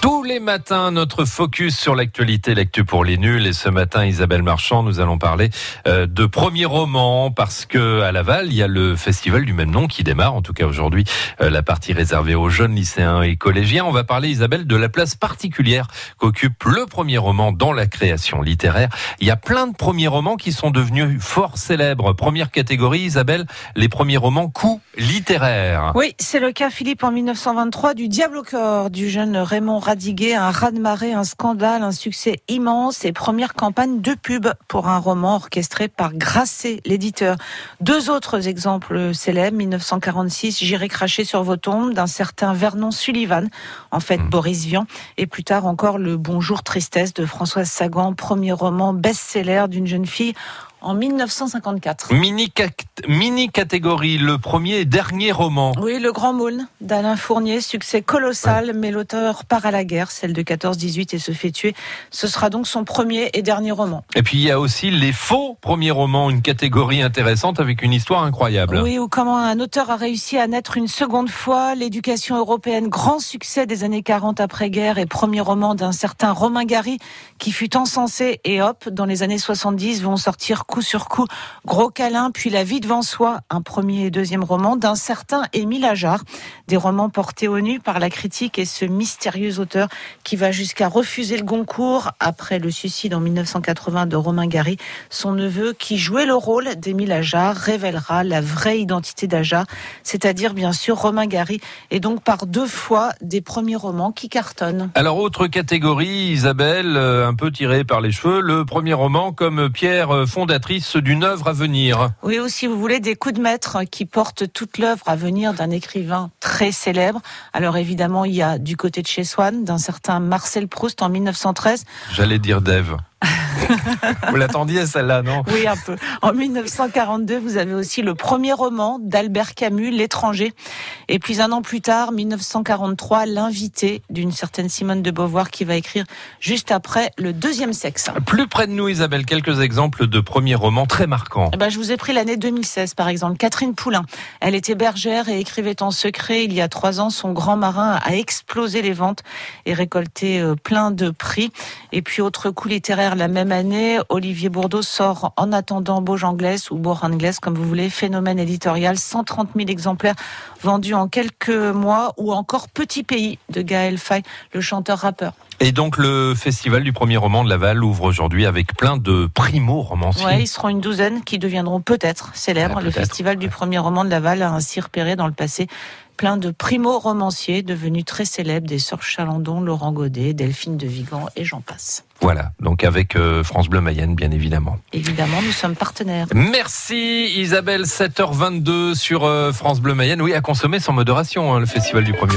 Tous les matins, notre focus sur l'actualité, l'actu pour les nuls. Et ce matin, Isabelle Marchand, nous allons parler euh, de premiers romans parce que à Laval, il y a le festival du même nom qui démarre. En tout cas, aujourd'hui, euh, la partie réservée aux jeunes lycéens et collégiens. On va parler, Isabelle, de la place particulière qu'occupe le premier roman dans la création littéraire. Il y a plein de premiers romans qui sont devenus fort célèbres. Première catégorie, Isabelle, les premiers romans coups littéraires. Oui, c'est le cas, Philippe, en 1923 du Diable au corps du jeune Raymond Radiguet, un raz-de-marée, un scandale, un succès immense et première campagne de pub pour un roman orchestré par Grasset, l'éditeur. Deux autres exemples célèbres, 1946, J'irai cracher sur vos tombes d'un certain Vernon Sullivan, en fait Hmm. Boris Vian, et plus tard encore Le Bonjour Tristesse de Françoise Sagan, premier roman best-seller d'une jeune fille en 1954. Mini, mini catégorie, le premier et dernier roman. Oui, Le Grand Maulne d'Alain Fournier, succès colossal, mais l'auteur part à la guerre, celle de 14-18 et se fait tuer. Ce sera donc son premier et dernier roman. Et puis il y a aussi les faux premiers romans, une catégorie intéressante avec une histoire incroyable. Oui, ou comment un auteur a réussi à naître une seconde fois, l'éducation européenne, grand succès des années 40 après-guerre et premier roman d'un certain Romain Gary qui fut encensé et hop, dans les années 70 vont sortir coup sur coup Gros câlin, puis La vie devant soi, un premier et deuxième roman d'un certain Émile Ajar, des romans portés au nu par la critique et ce mystérieux auteur qui va jusqu'à refuser le Goncourt après le suicide en 1980 de Romain Gary. Son neveu, qui jouait le rôle d'Émile Ajar, révélera la vraie identité d'Ajar, c'est-à-dire bien sûr Romain Gary, et donc par deux fois des premiers romans qui cartonnent. Alors autre catégorie, Isabelle, euh, un peu tirée par les cheveux, le premier roman comme pierre euh, d'une œuvre à venir. Oui, ou si vous voulez, des coups de maître qui portent toute l'œuvre à venir d'un écrivain très célèbre. Alors évidemment, il y a du côté de chez Swann, d'un certain Marcel Proust en 1913. J'allais dire Dave. Vous l'attendiez celle-là, non? Oui, un peu. En 1942, vous avez aussi le premier roman d'Albert Camus, L'étranger. Et puis un an plus tard, 1943, L'invité d'une certaine Simone de Beauvoir qui va écrire juste après Le deuxième sexe. Plus près de nous, Isabelle, quelques exemples de premiers romans très marquants. Eh ben, je vous ai pris l'année 2016, par exemple. Catherine Poulain. Elle était bergère et écrivait en secret. Il y a trois ans, son grand marin a explosé les ventes et récolté euh, plein de prix. Et puis, autre coup littéraire, la même année, Olivier Bourdeau sort En attendant Beauge Anglaise ou Bourg Anglaise, comme vous voulez, phénomène éditorial, 130 000 exemplaires vendus en quelques mois ou encore Petit Pays de Gaël Faye, le chanteur-rappeur. Et donc le festival du premier roman de Laval ouvre aujourd'hui avec plein de primo-romanciers. Ouais, ils seront une douzaine qui deviendront peut-être célèbres. Le festival du premier roman de Laval a ainsi repéré dans le passé plein de primo-romanciers devenus très célèbres, des Sœurs Chalandon, Laurent Godet, Delphine de Vigan et j'en passe. Voilà, donc avec euh, France Bleu Mayenne, bien évidemment. Évidemment, nous sommes partenaires. Merci Isabelle, 7h22 sur euh, France Bleu Mayenne. Oui, à consommer sans modération, hein, le festival du premier.